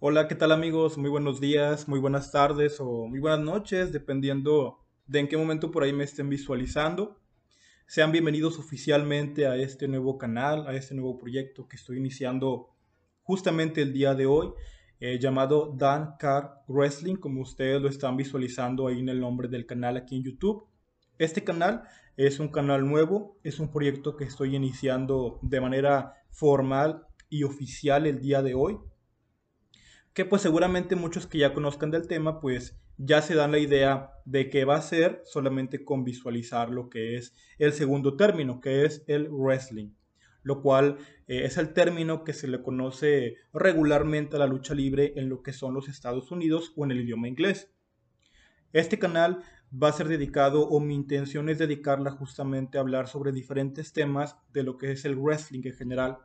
Hola, ¿qué tal amigos? Muy buenos días, muy buenas tardes o muy buenas noches, dependiendo de en qué momento por ahí me estén visualizando. Sean bienvenidos oficialmente a este nuevo canal, a este nuevo proyecto que estoy iniciando justamente el día de hoy, eh, llamado Dan Car Wrestling, como ustedes lo están visualizando ahí en el nombre del canal aquí en YouTube. Este canal es un canal nuevo, es un proyecto que estoy iniciando de manera formal y oficial el día de hoy que pues seguramente muchos que ya conozcan del tema pues ya se dan la idea de qué va a ser solamente con visualizar lo que es el segundo término, que es el wrestling, lo cual eh, es el término que se le conoce regularmente a la lucha libre en lo que son los Estados Unidos o en el idioma inglés. Este canal va a ser dedicado o mi intención es dedicarla justamente a hablar sobre diferentes temas de lo que es el wrestling en general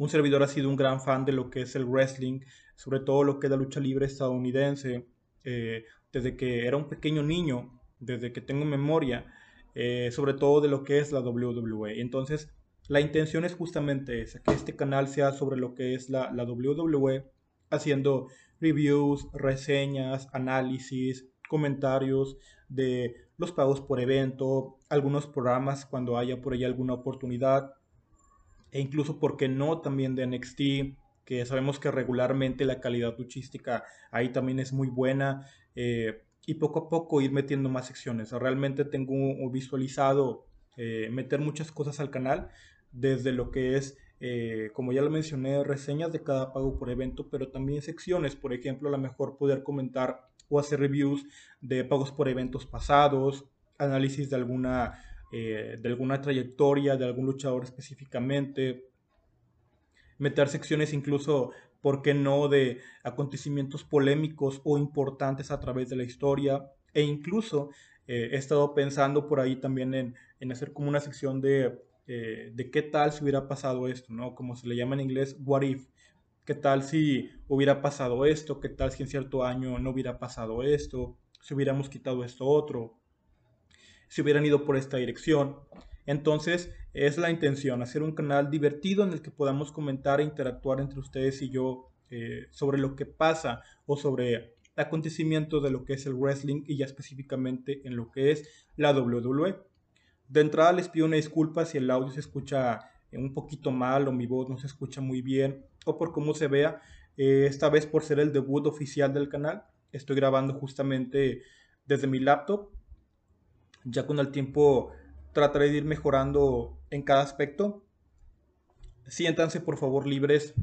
un servidor ha sido un gran fan de lo que es el wrestling, sobre todo lo que es la lucha libre estadounidense, eh, desde que era un pequeño niño, desde que tengo memoria, eh, sobre todo de lo que es la WWE. Entonces, la intención es justamente esa, que este canal sea sobre lo que es la, la WWE, haciendo reviews, reseñas, análisis, comentarios de los pagos por evento, algunos programas cuando haya por ahí alguna oportunidad, e incluso, ¿por qué no? También de NXT, que sabemos que regularmente la calidad luchística ahí también es muy buena. Eh, y poco a poco ir metiendo más secciones. Realmente tengo visualizado eh, meter muchas cosas al canal, desde lo que es, eh, como ya lo mencioné, reseñas de cada pago por evento, pero también secciones, por ejemplo, a lo mejor poder comentar o hacer reviews de pagos por eventos pasados, análisis de alguna eh, de alguna trayectoria, de algún luchador específicamente, meter secciones incluso, ¿por qué no?, de acontecimientos polémicos o importantes a través de la historia, e incluso eh, he estado pensando por ahí también en, hacer como una sección de, eh, de qué tal si hubiera pasado esto, ¿no? Como se le llama en inglés, what if. ¿Qué tal si hubiera pasado esto? ¿Qué tal si en cierto año no hubiera pasado esto? Si hubiéramos quitado esto otro si hubieran ido por esta dirección. Entonces, es la intención, hacer un canal divertido en el que podamos comentar e interactuar entre ustedes y yo eh, sobre lo que pasa o sobre acontecimientos de lo que es el wrestling y ya específicamente en lo que es la WWE. De entrada les pido una disculpa si el audio se escucha un poquito mal o mi voz no se escucha muy bien o por cómo se vea. Eh, esta vez por ser el debut oficial del canal, estoy grabando justamente desde mi laptop ya con el tiempo trataré de ir mejorando en cada aspecto. Siéntanse por favor libres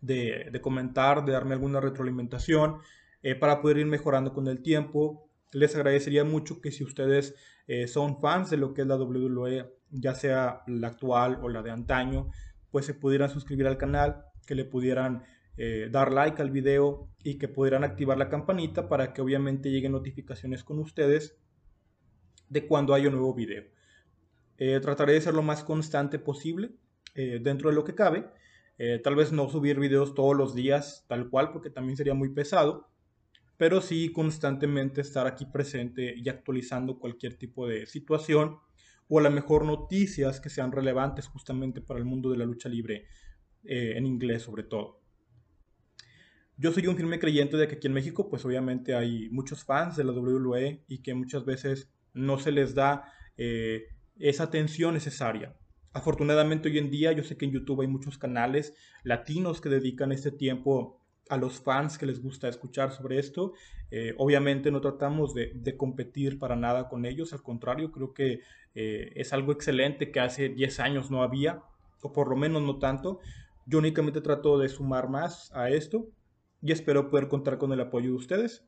de, comentar, de darme alguna retroalimentación eh, para poder ir mejorando con el tiempo. Les agradecería mucho que si ustedes eh, son fans de lo que es la WWE, ya sea la actual o la de antaño, pues se pudieran suscribir al canal, que le pudieran eh, dar like al video y que pudieran activar la campanita para que obviamente lleguen notificaciones con ustedes de cuando haya un nuevo video. Eh, trataré de ser lo más constante posible eh, dentro de lo que cabe. Eh, tal vez no subir videos todos los días tal cual porque también sería muy pesado, pero sí constantemente estar aquí presente y actualizando cualquier tipo de situación o a lo mejor noticias que sean relevantes justamente para el mundo de la lucha libre en inglés sobre todo. Yo soy un firme creyente de que aquí en México pues obviamente hay muchos fans de la WWE y que muchas veces no se les da eh, esa atención necesaria. Afortunadamente hoy en día yo sé que en YouTube hay muchos canales latinos que dedican este tiempo a los fans que les gusta escuchar sobre esto. Eh, obviamente no tratamos de, competir para nada con ellos, al contrario, creo que eh, es algo excelente que hace 10 años no había, o por lo menos no tanto. Yo únicamente trato de sumar más a esto y espero poder contar con el apoyo de ustedes.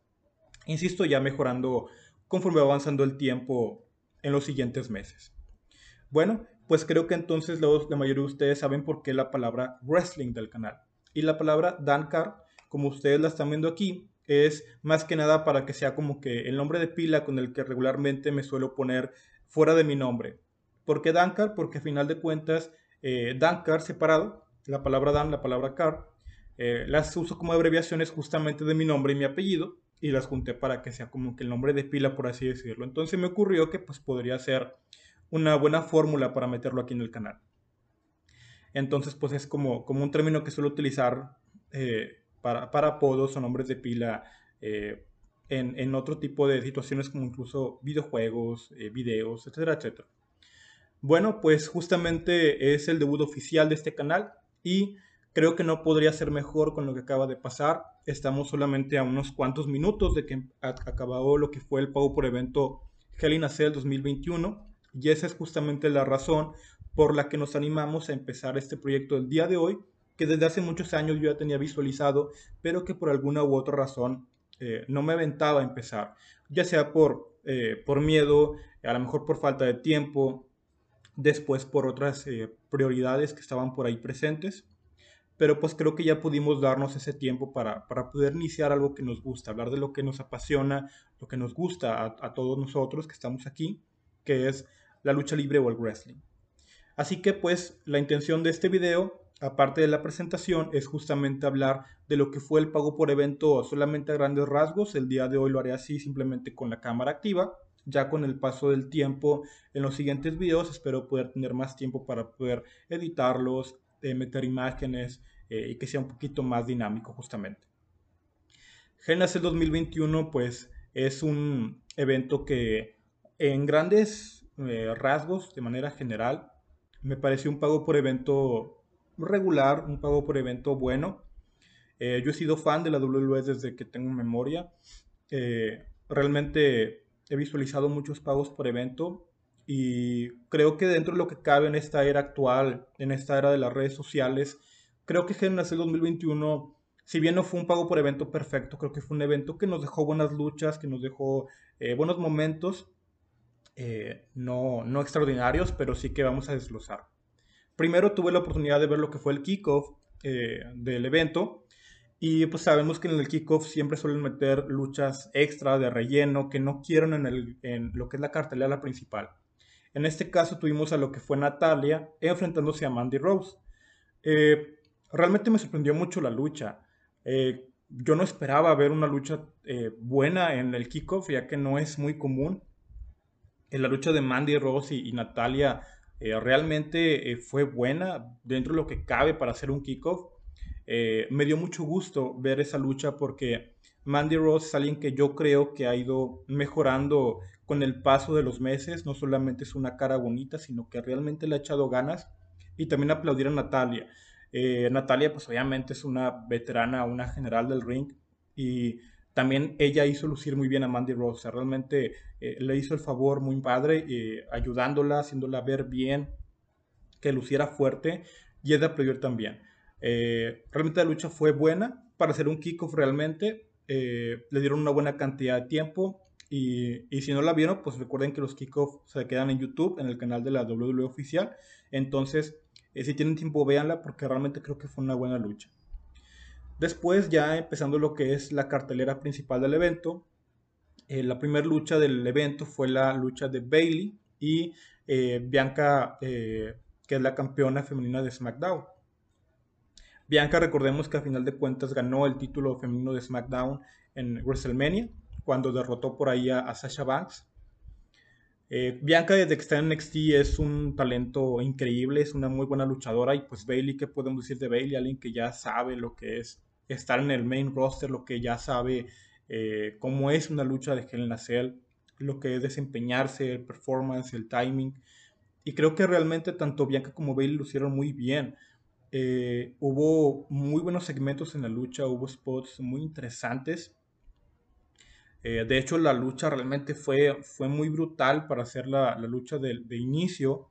Insisto, ya mejorando conforme va avanzando el tiempo en los siguientes meses. Bueno, pues creo que entonces los, la mayoría de ustedes saben por qué la palabra wrestling del canal. Y la palabra Dankar, como ustedes la están viendo aquí, es más que nada para que sea como que el nombre de pila con el que regularmente me suelo poner fuera de mi nombre. ¿Por qué Dankar? Porque a final de cuentas, eh, Dankar separado, la palabra Dan, la palabra Car, eh, las uso como abreviaciones justamente de mi nombre y mi apellido y las junté para que sea como que el nombre de pila, por así decirlo. Entonces me ocurrió que pues podría ser una buena fórmula para meterlo aquí en el canal. Entonces pues es como, como un término que suelo utilizar eh, para, para, apodos o nombres de pila eh, en, en, otro tipo de situaciones como incluso videojuegos, eh, videos, etcétera, etcétera. Bueno, pues justamente es el debut oficial de este canal y creo que no podría ser mejor con lo que acaba de pasar. Estamos solamente a unos cuantos minutos de que acabó lo que fue el pago por evento Hell in a Cell 2021 y esa es justamente la razón por la que nos animamos a empezar este proyecto el día de hoy, que desde hace muchos años yo ya tenía visualizado, pero que por alguna u otra razón eh, no me aventaba a empezar, ya sea por, eh, por miedo, a lo mejor por falta de tiempo, después por otras eh, prioridades que estaban por ahí presentes. Pero pues creo que ya pudimos darnos ese tiempo para, para, poder iniciar algo que nos gusta, hablar de lo que nos apasiona, lo que nos gusta a, a todos nosotros que estamos aquí, que es la lucha libre o el wrestling. Así que pues la intención de este video, aparte de la presentación, es justamente hablar de lo que fue el pago por evento solamente a grandes rasgos. El día de hoy lo haré así simplemente con la cámara activa. Ya con el paso del tiempo en los siguientes videos espero poder tener más tiempo para poder editarlos, eh, meter imágenes eh, y que sea un poquito más dinámico justamente. Genesis 2021 pues es un evento que en grandes eh, rasgos, de manera general, me pareció un pago por evento regular, un pago por evento bueno. Eh, yo he sido fan de la WWE desde que tengo memoria. Eh, realmente he visualizado muchos pagos por evento y creo que dentro de lo que cabe en esta era actual, en esta era de las redes sociales, creo que Genesis 2021, si bien no fue un pago por evento perfecto, creo que fue un evento que nos dejó buenas luchas, que nos dejó eh, buenos momentos eh, no, no extraordinarios, pero sí que vamos a desglosar. Primero tuve la oportunidad de ver lo que fue el kickoff eh, del evento y pues sabemos que en el kickoff siempre suelen meter luchas extra de relleno que no quieren en, el, en lo que es la cartelera principal. En este caso tuvimos a lo que fue Natalia enfrentándose a Mandy Rose. Eh, realmente me sorprendió mucho la lucha. yo no esperaba ver una lucha buena en el kickoff, ya que no es muy común la lucha de Mandy Rose y, Natalia eh, realmente eh, fue buena dentro de lo que cabe para hacer un kickoff. Eh, me dio mucho gusto ver esa lucha porque Mandy Rose es alguien que yo creo que ha ido mejorando con el paso de los meses. No solamente es una cara bonita, sino que realmente le ha echado ganas. Y también aplaudir a Natalia. Natalia, pues obviamente es una veterana, una general del ring. Y también ella hizo lucir muy bien a Mandy Rose. realmente eh, le hizo el favor muy padre, eh, ayudándola, haciéndola ver bien, que luciera fuerte. Y es de aplaudir también. Eh, realmente la lucha fue buena para hacer un kickoff realmente. le dieron una buena cantidad de tiempo. Y, si no la vieron, pues recuerden que los kickoffs se quedan en YouTube, en el canal de la WWE oficial. Entonces, si tienen tiempo, véanla porque realmente creo que fue una buena lucha. Después, ya empezando lo que es la cartelera principal del evento, eh, la primera lucha del evento fue la lucha de Bailey y eh, Bianca, eh, que es la campeona femenina de SmackDown. Bianca, recordemos que a final de cuentas ganó el título femenino de SmackDown en WrestleMania, cuando derrotó por ahí a, Sasha Banks. Bianca desde que está en NXT es un talento increíble, es una muy buena luchadora y pues Bailey, ¿qué podemos decir de Bailey? Alguien que ya sabe lo que es estar en el main roster, lo que ya sabe eh, cómo es una lucha de Hell in lo que es desempeñarse, el performance, el timing. Y creo que realmente tanto Bianca como Bailey lo hicieron muy bien. Eh, hubo muy buenos segmentos en la lucha, hubo spots muy interesantes. Eh, de hecho, la lucha realmente fue, fue muy brutal para hacer la, la lucha de, inicio.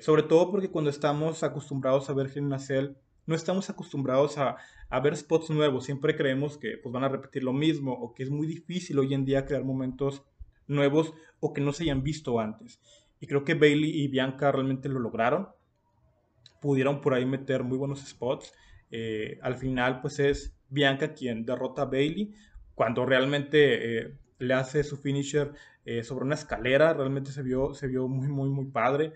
sobre todo porque cuando estamos acostumbrados a ver Hell in a no estamos acostumbrados a, ver spots nuevos. Siempre creemos que pues, van a repetir lo mismo o que es muy difícil hoy en día crear momentos nuevos o que no se hayan visto antes. Y creo que Bailey y Bianca realmente lo lograron. Pudieron por ahí meter muy buenos spots. Eh, al final, pues es Bianca quien derrota a Bailey cuando realmente eh, le hace su finisher eh, sobre una escalera. Realmente se vio, se vio muy, muy, muy padre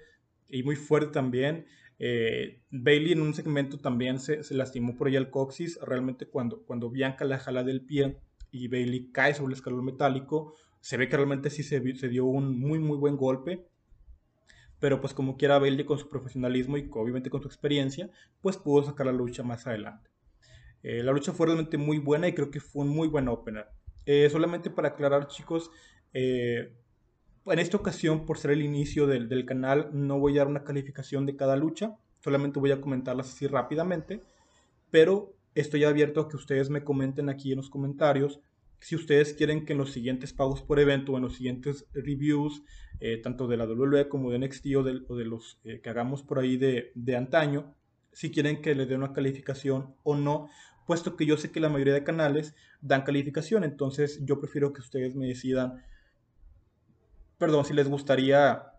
y muy fuerte también. Eh, Bailey en un segmento también se, lastimó por ella el coxis. Realmente cuando, cuando Bianca la jala del pie y Bailey cae sobre el escalón metálico, se ve que realmente sí se, se dio un muy muy buen golpe. Pero pues como quiera Bailey con su profesionalismo y obviamente con su experiencia, pues pudo sacar la lucha más adelante. Eh, la lucha fue realmente muy buena y creo que fue un muy buen opener. Eh, solamente para aclarar, chicos, en esta ocasión, por ser el inicio del, del, canal, no voy a dar una calificación de cada lucha, solamente voy a comentarlas así rápidamente, pero estoy abierto a que ustedes me comenten aquí en los comentarios si ustedes quieren que en los siguientes pagos por evento o en los siguientes reviews, eh, tanto de la WWE como de NXT o de, o de los eh, que hagamos por ahí de, de, antaño, si quieren que les dé una calificación o no, puesto que yo sé que la mayoría de canales dan calificación, entonces yo prefiero que ustedes me decidan, perdón, si les gustaría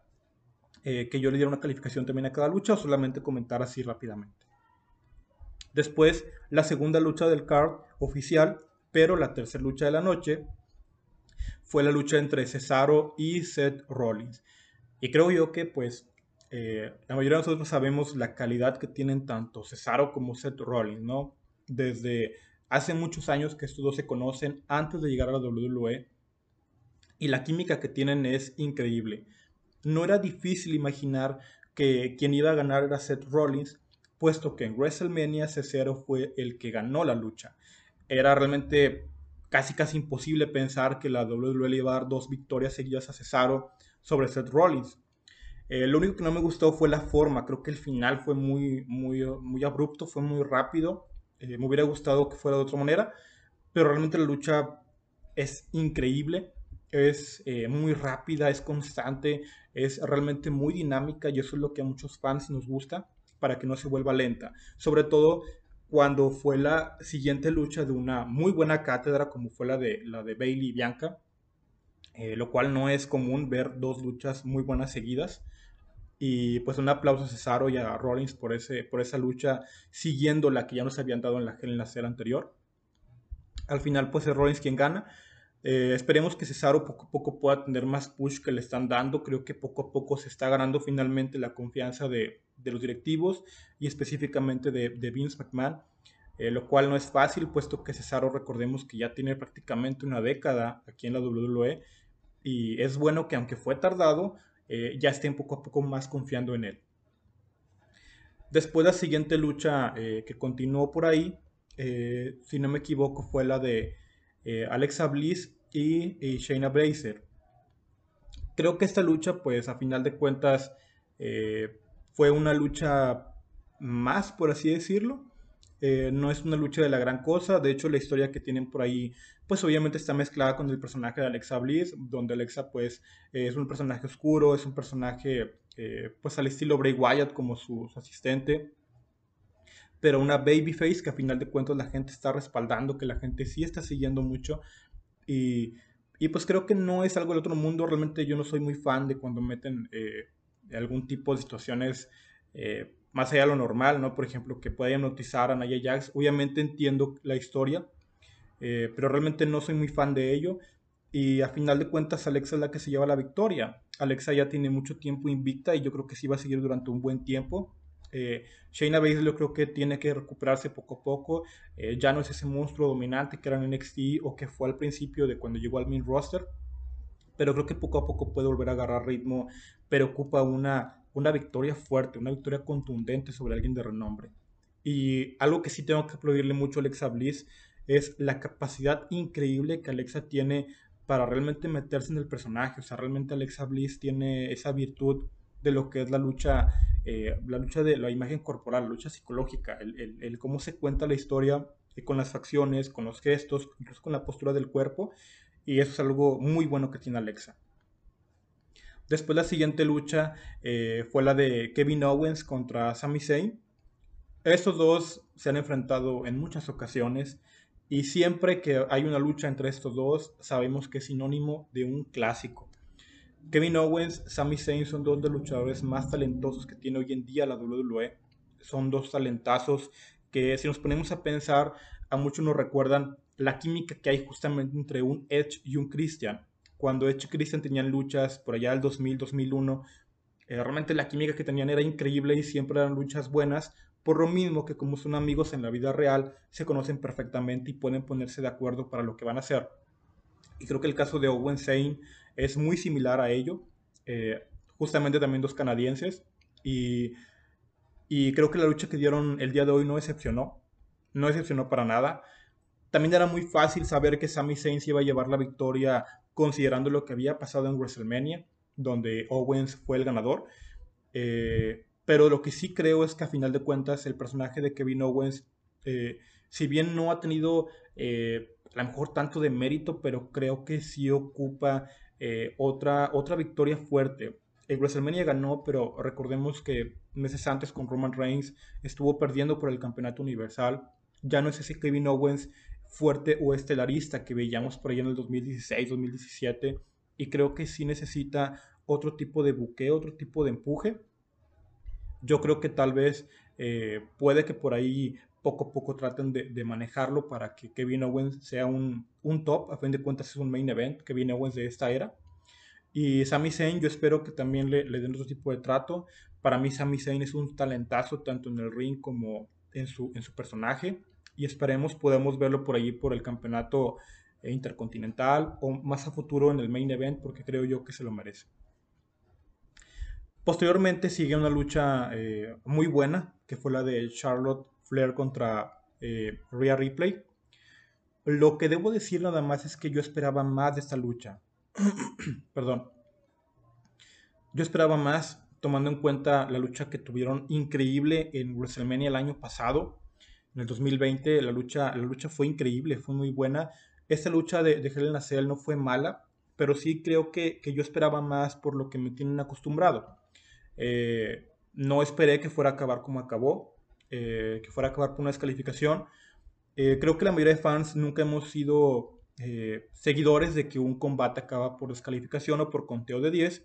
eh, que yo le diera una calificación también a cada lucha o solamente comentar así rápidamente. Después, la segunda lucha del card oficial pero la tercera lucha de la noche fue la lucha entre Cesaro y Seth Rollins. Y creo yo que pues eh, la mayoría de nosotros sabemos la calidad que tienen tanto Cesaro como Seth Rollins, ¿no? Desde hace muchos años que estos dos se conocen antes de llegar a la WWE y la química que tienen es increíble. No era difícil imaginar que quien iba a ganar era Seth Rollins, puesto que en WrestleMania Cesaro fue el que ganó la lucha era realmente casi casi imposible pensar que la WWE iba a dar dos victorias seguidas a Cesaro sobre Seth Rollins. Eh, lo único que no me gustó fue la forma, creo que el final fue muy, muy, muy abrupto, fue muy rápido, eh, me hubiera gustado que fuera de otra manera, pero realmente la lucha es increíble, es eh, muy rápida, es constante, es realmente muy dinámica y eso es lo que a muchos fans nos gusta para que no se vuelva lenta. Sobre todo cuando fue la siguiente lucha de una muy buena cátedra como fue la de, la de Bailey y Bianca, eh, lo cual no es común ver dos luchas muy buenas seguidas. Y pues un aplauso a Cesaro y a Rollins por, ese, por esa lucha siguiendo la que ya nos habían dado en la, en la serie anterior. Al final pues es Rollins quien gana. Eh, esperemos que Cesaro poco a poco pueda tener más push que le están dando. Creo que poco a poco se está ganando finalmente la confianza de, de los directivos y específicamente de, de Vince McMahon, eh, lo cual no es fácil, puesto que Cesaro, recordemos que ya tiene prácticamente una década aquí en la WWE y es bueno que aunque fue tardado, eh, ya estén poco a poco más confiando en él. Después la siguiente lucha eh, que continuó por ahí, si no me equivoco, fue la de Alexa Bliss y, Shayna Baszler. Creo que esta lucha, pues a final de cuentas, fue una lucha más, por así decirlo. Eh, no es una lucha de la gran cosa. De hecho, la historia que tienen por ahí, pues obviamente está mezclada con el personaje de Alexa Bliss, donde Alexa, pues, es un personaje oscuro, es un personaje, eh, pues, al estilo Bray Wyatt como su, asistente. Pero una babyface que a final de cuentas la gente está respaldando, que la gente sí está siguiendo mucho. Y, y pues creo que no es algo del otro mundo. Realmente yo no soy muy fan de cuando meten eh, algún tipo de situaciones eh, más allá de lo normal, ¿no? Por ejemplo, que pueda hipnotizar a Naya Jax. Obviamente entiendo la historia, eh, pero realmente no soy muy fan de ello. Y a final de cuentas, Alexa es la que se lleva la victoria. Alexa ya tiene mucho tiempo invicta y yo creo que sí va a seguir durante un buen tiempo. Eh, Shayna Baszler creo que tiene que recuperarse poco a poco. Eh, ya no es ese monstruo dominante que era en NXT o que fue al principio de cuando llegó al main roster pero creo que poco a poco puede volver a agarrar ritmo, pero ocupa una, una victoria fuerte, una victoria contundente sobre alguien de renombre. Y algo que sí tengo que aplaudirle mucho a Alexa Bliss es la capacidad increíble que Alexa tiene para realmente meterse en el personaje. O sea, realmente Alexa Bliss tiene esa virtud de lo que es la lucha, eh, la lucha de la imagen corporal, la lucha psicológica, el, el cómo se cuenta la historia eh, con las facciones, con los gestos, incluso con la postura del cuerpo. Y eso es algo muy bueno que tiene Alexa. Después la siguiente lucha eh, fue la de Kevin Owens contra Sami Zayn. Estos dos se han enfrentado en muchas ocasiones y siempre que hay una lucha entre estos dos sabemos que es sinónimo de un clásico. Kevin Owens, Sami Zayn son dos de los luchadores más talentosos que tiene hoy en día la WWE. Son dos talentazos que si nos ponemos a pensar a muchos nos recuerdan la química que hay justamente entre un Edge y un Christian. Cuando Edge y Christian tenían luchas por allá del 2000, 2001, eh, realmente la química que tenían era increíble y siempre eran luchas buenas, por lo mismo que como son amigos en la vida real, se conocen perfectamente y pueden ponerse de acuerdo para lo que van a hacer. Y creo que el caso de Owen Zane es muy similar a ello, eh, justamente también dos canadienses, y, y creo que la lucha que dieron el día de hoy no decepcionó no decepcionó para nada. También era muy fácil saber que Sami Zayn iba a llevar la victoria considerando lo que había pasado en WrestleMania, donde Owens fue el ganador. Eh, pero lo que sí creo es que a final de cuentas el personaje de Kevin Owens, eh, si bien no ha tenido eh, a lo mejor tanto de mérito, pero creo que sí ocupa otra, otra victoria fuerte. El WrestleMania ganó, pero recordemos que meses antes con Roman Reigns estuvo perdiendo por el campeonato universal. Ya no es ese Kevin Owens fuerte o estelarista que veíamos por ahí en el 2016, 2017. Y creo que sí necesita otro tipo de buque, otro tipo de empuje. Yo creo que tal vez eh, puede que por ahí poco a poco traten de, manejarlo para que Kevin Owens sea un, top. A fin de cuentas es un main event, Kevin Owens de esta era. Y Sami Zayn yo espero que también le, den otro tipo de trato. Para mí Sami Zayn es un talentazo tanto en el ring como en su personaje y esperemos podemos verlo por allí por el campeonato eh, intercontinental o más a futuro en el main event porque creo yo que se lo merece. Posteriormente sigue una lucha eh, muy buena que fue la de Charlotte Flair contra eh, Rhea Ripley. Lo que debo decir nada más es que yo esperaba más de esta lucha. Perdón. Yo esperaba más tomando en cuenta la lucha que tuvieron increíble en WrestleMania el año pasado en el 2020 la lucha, la lucha fue increíble, fue muy buena. Esta lucha de, de Hell in no fue mala, pero sí creo que, yo esperaba más por lo que me tienen acostumbrado. Eh, no esperé que fuera a acabar como acabó, eh, que fuera a acabar por una descalificación. Eh, creo que la mayoría de fans nunca hemos sido seguidores de que un combate acaba por descalificación o por conteo de 10,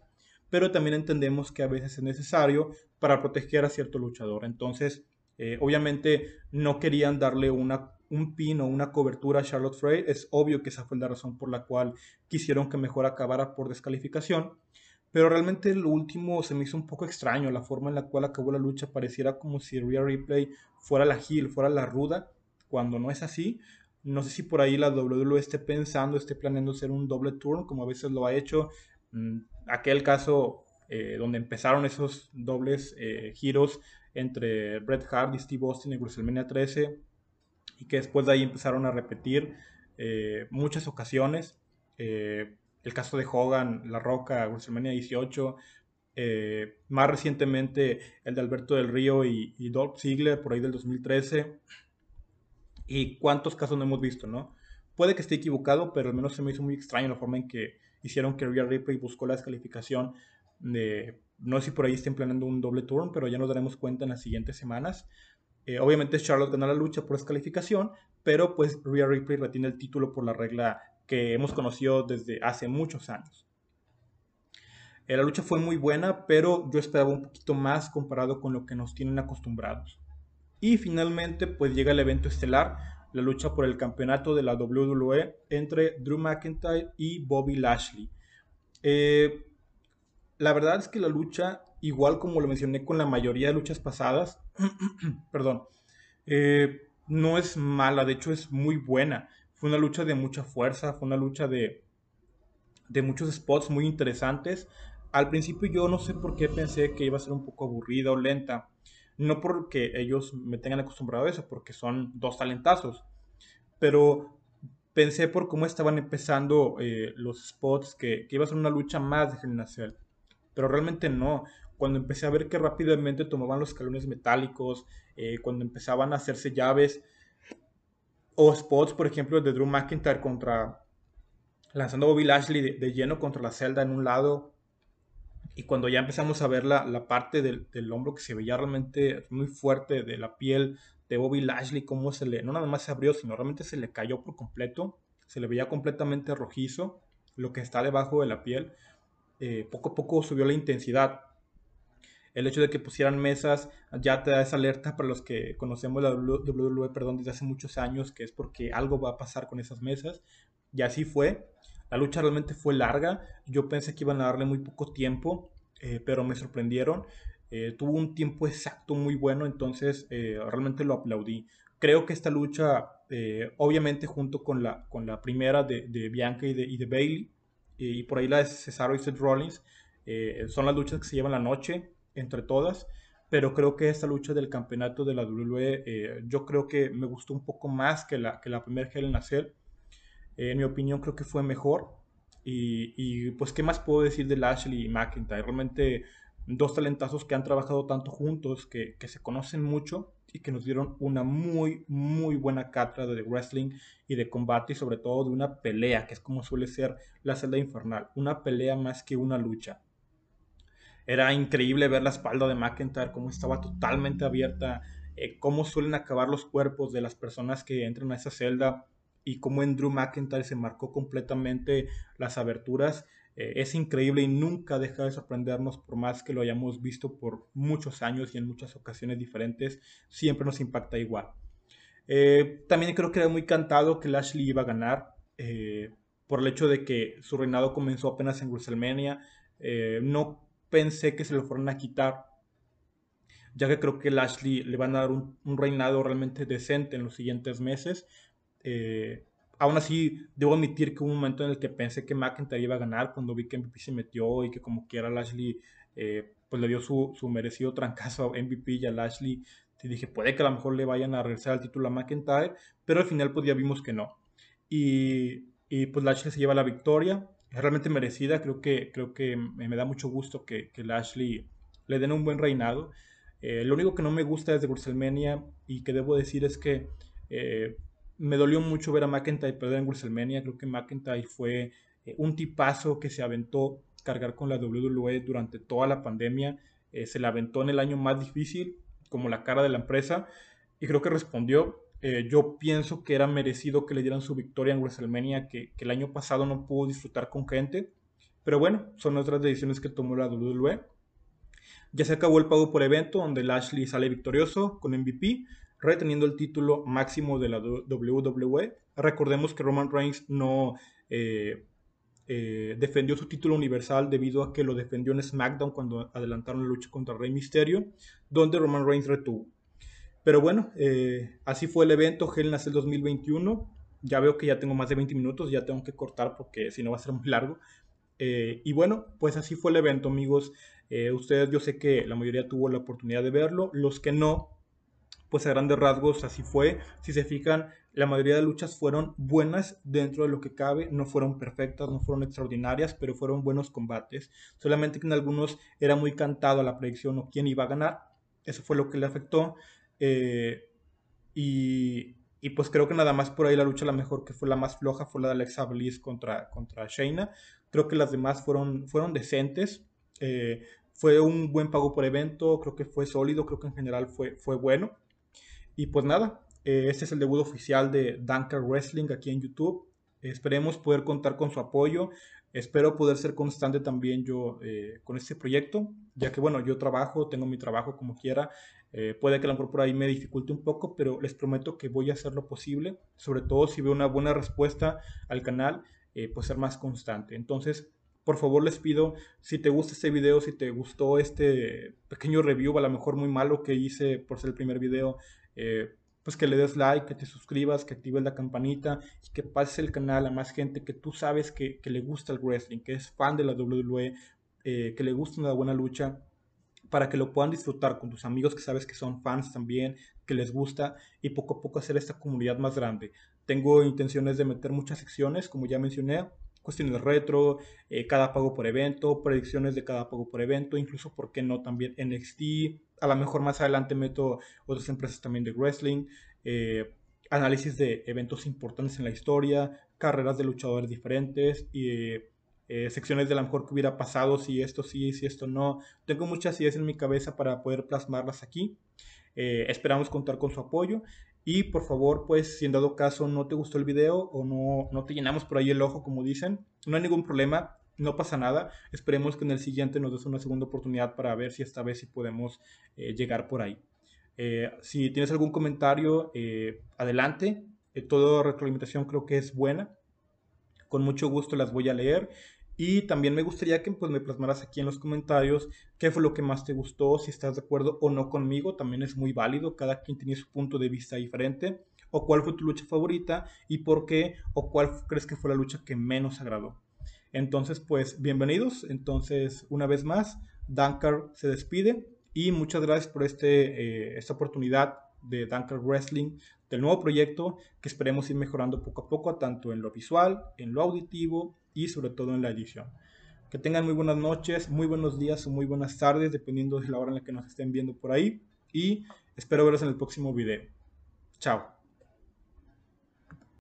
pero también entendemos que a veces es necesario para proteger a cierto luchador. Entonces, eh, obviamente no querían darle una, un pin o una cobertura a Charlotte Flair. Es obvio que esa fue la razón por la cual quisieron que mejor acabara por descalificación. Pero realmente lo último se me hizo un poco extraño, la forma en la cual acabó la lucha pareciera como si Rhea Ripley fuera la heel, fuera la ruda, cuando no es así. No sé si por ahí la WWE esté pensando, esté planeando hacer un doble turn, como a veces lo ha hecho. Mm, aquel caso eh, donde empezaron esos dobles eh, giros entre Bret Hart y Steve Austin en WrestleMania 13 y que después de ahí empezaron a repetir eh, muchas ocasiones. Eh, el caso de Hogan, La Roca, WrestleMania 18, eh, más recientemente el de Alberto del Río y, y Dolph Ziggler por ahí del 2013. Y cuántos casos no hemos visto, ¿no? Puede que esté equivocado, pero al menos se me hizo muy extraño la forma en que hicieron que Rhea Ripley buscó la descalificación de no sé si por ahí estén planeando un doble turn, pero ya nos daremos cuenta en las siguientes semanas. Eh, obviamente Charlotte ganó la lucha por descalificación, pero pues Rhea Ripley retiene el título por la regla que hemos conocido desde hace muchos años. Eh, la lucha fue muy buena, pero yo esperaba un poquito más comparado con lo que nos tienen acostumbrados. Y finalmente pues llega el evento estelar, la lucha por el campeonato de la WWE entre Drew McIntyre y Bobby Lashley. Eh, la verdad es que la lucha, igual como lo mencioné con la mayoría de luchas pasadas, perdón, eh, no es mala, de hecho es muy buena. Fue una lucha de mucha fuerza, fue una lucha de, de muchos spots muy interesantes. Al principio yo no sé por qué pensé que iba a ser un poco aburrida o lenta. No porque ellos me tengan acostumbrado a eso, porque son dos talentazos. Pero pensé por cómo estaban empezando eh, los spots que, iba a ser una lucha más de Hell pero realmente no. Cuando empecé a ver que rápidamente tomaban los escalones metálicos, eh, cuando empezaban a hacerse llaves o spots, por ejemplo, de Drew McIntyre contra lanzando Bobby Lashley de, lleno contra la celda en un lado. Y cuando ya empezamos a ver la, la parte del, del, hombro que se veía realmente muy fuerte de la piel de Bobby Lashley, cómo se le, no nada más se abrió, sino realmente se le cayó por completo, se le veía completamente rojizo lo que está debajo de la piel. Eh, poco a poco subió la intensidad. El hecho de que pusieran mesas ya te da esa alerta para los que conocemos la WWE perdón, desde hace muchos años, que es porque algo va a pasar con esas mesas. Y así fue. La lucha realmente fue larga. Yo pensé que iban a darle muy poco tiempo, eh, pero me sorprendieron. Eh, tuvo un tiempo exacto muy bueno, entonces realmente lo aplaudí. Creo que esta lucha, obviamente junto con la, con la primera de, Bianca de, y de Bailey, y por ahí la de Cesaro y Seth Rollins, eh, son las luchas que se llevan la noche entre todas. pero creo que esta lucha del campeonato de la WWE, eh, yo creo que me gustó un poco más que la, que la primera Hell in a en mi opinión, creo que fue mejor. Y, y, pues, ¿qué más puedo decir de Lashley y McIntyre? Realmente dos talentazos que han trabajado tanto juntos, que, que, se conocen mucho y que nos dieron una muy, muy buena cátedra de wrestling y de combate y sobre todo de una pelea, que es como suele ser la celda infernal, una pelea más que una lucha. Era increíble ver la espalda de McIntyre, cómo estaba totalmente abierta, eh, cómo suelen acabar los cuerpos de las personas que entran a esa celda y cómo en Drew McIntyre se marcó completamente las aberturas. Eh, es increíble y nunca deja de sorprendernos por más que lo hayamos visto por muchos años y en muchas ocasiones diferentes, siempre nos impacta igual. Eh, también creo que era muy cantado que Lashley iba a ganar por el hecho de que su reinado comenzó apenas en WrestleMania. no pensé que se lo fueran a quitar, ya que creo que Lashley le van a dar un, reinado realmente decente en los siguientes meses. Eh, aún así, debo admitir que hubo un momento en el que pensé que McIntyre iba a ganar cuando vi que MVP se metió y que como quiera Lashley eh, pues le dio su, merecido trancazo a MVP y a Lashley. Y dije, puede que a lo mejor le vayan a regresar el título a McIntyre, pero al final pues ya vimos que no. Y, y pues Lashley se lleva la victoria es realmente merecida. Creo que, creo que me da mucho gusto que, que Lashley le den un buen reinado. Eh, lo único que no me gusta desde WrestleMania y que debo decir es que eh, me dolió mucho ver a McIntyre perder en WrestleMania. Creo que McIntyre fue eh, un tipazo que se aventó cargar con la WWE durante toda la pandemia. se la aventó en el año más difícil, como la cara de la empresa, y creo que respondió. Eh, yo pienso que era merecido que le dieran su victoria en WrestleMania, que, que, el año pasado no pudo disfrutar con gente. Pero bueno, son otras decisiones que tomó la WWE. Ya se acabó el pago por evento, donde Lashley sale victorioso con MVP, reteniendo el título máximo de la WWE. Recordemos que Roman Reigns no eh, eh, defendió su título universal debido a que lo defendió en SmackDown cuando adelantaron la lucha contra Rey Mysterio, donde Roman Reigns retuvo. Pero bueno, eh, así fue el evento Hell in 2021. Ya veo que ya tengo más de 20 minutos, ya tengo que cortar porque si no va a ser muy largo. Y bueno, pues así fue el evento, amigos. Ustedes, yo sé que la mayoría tuvo la oportunidad de verlo. Los que no, pues a grandes rasgos así fue. Si se fijan, la mayoría de luchas fueron buenas dentro de lo que cabe. No fueron perfectas, no fueron extraordinarias, pero fueron buenos combates. Solamente que en algunos era muy cantado la predicción o quién iba a ganar. Eso fue lo que le afectó. Eh, y, y, pues creo que nada más por ahí la lucha la mejor que fue la más floja fue la de Alexa Bliss contra, contra Shayna. Creo que las demás fueron, fueron decentes. Eh, fue un buen pago por evento, creo que fue sólido, creo que en general fue, fue bueno. Y pues nada, eh, este es el debut oficial de Dunker Wrestling aquí en YouTube. esperemos poder contar con su apoyo. Espero poder ser constante también yo con este proyecto, ya que bueno, yo trabajo, tengo mi trabajo como quiera, eh, puede que a lo mejor por ahí me dificulte un poco, pero les prometo que voy a hacer lo posible, sobre todo si veo una buena respuesta al canal, eh, pues ser más constante. Entonces, por favor les pido, si te gusta este video, si te gustó este pequeño review, a lo mejor muy malo que hice por ser el primer video, eh, pues que le des like, que te suscribas, que actives la campanita y que pases el canal a más gente que tú sabes que, que le gusta el wrestling, que es fan de la WWE, que le gusta una buena lucha para que lo puedan disfrutar con tus amigos que sabes que son fans también, que les gusta y poco a poco hacer esta comunidad más grande. Tengo intenciones de meter muchas secciones, como ya mencioné, cuestiones retro, eh, cada pago por evento, predicciones de cada pago por evento, incluso, ¿por qué no? También NXT, a lo mejor más adelante meto otras empresas también de wrestling, eh, análisis de eventos importantes en la historia, carreras de luchadores diferentes y eh, secciones de lo mejor que hubiera pasado, si esto sí, si esto no. Tengo muchas ideas en mi cabeza para poder plasmarlas aquí. Eh, esperamos contar con su apoyo. Y por favor, pues si en dado caso no te gustó el video o no, no te llenamos por ahí el ojo, como dicen, no hay ningún problema, no pasa nada. Esperemos que en el siguiente nos des una segunda oportunidad para ver si esta vez sí podemos eh, llegar por ahí. si tienes algún comentario, adelante. toda retroalimentación creo que es buena. Con mucho gusto las voy a leer y también me gustaría que pues, me plasmaras aquí en los comentarios qué fue lo que más te gustó, si estás de acuerdo o no conmigo, también es muy válido, cada quien tiene su punto de vista diferente, o cuál fue tu lucha favorita y por qué, o cuál crees que fue la lucha que menos agradó. Entonces, pues bienvenidos, entonces una vez más, Dankar se despide Y muchas gracias por este, eh, esta oportunidad de Dunker Wrestling, del nuevo proyecto que esperemos ir mejorando poco a poco, tanto en lo visual, en lo auditivo y sobre todo en la edición. Que tengan muy buenas noches, muy buenos días o muy buenas tardes, dependiendo de la hora en la que nos estén viendo por ahí. Y espero verlos en el próximo video. Chao.